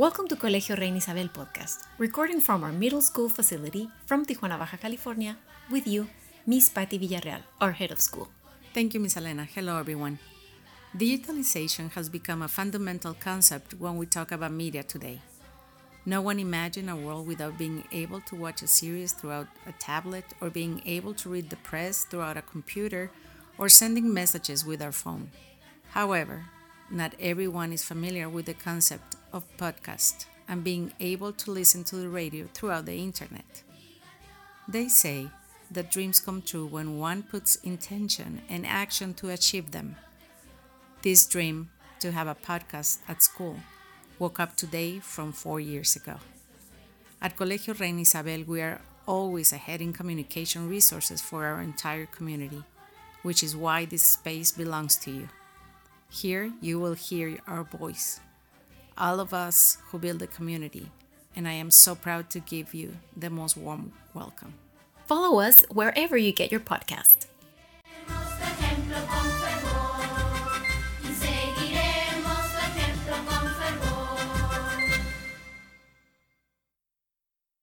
Welcome to Colegio Reina Isabel podcast, recording from our middle school facility from Tijuana, Baja California, with you, Miss Patty Villarreal, our head of school. Thank you, Miss Elena. Hello, everyone. Digitalization has become a fundamental concept when we talk about media today. No one imagined a world without being able to watch a series throughout a tablet or being able to read the press throughout a computer or sending messages with our phone. However, not everyone is familiar with the concept of podcast and being able to listen to the radio throughout the internet. They say that dreams come true when one puts intention and action to achieve them. This dream to have a podcast at school woke up today from four years ago. At Colegio Reina Isabel, we are always ahead in communication resources for our entire community, which is why this space belongs to you. Here you will hear our voice, all of us who build the community, and I am so proud to give you the most warm welcome. Follow us wherever you get your podcast. Tenemos ejemplo con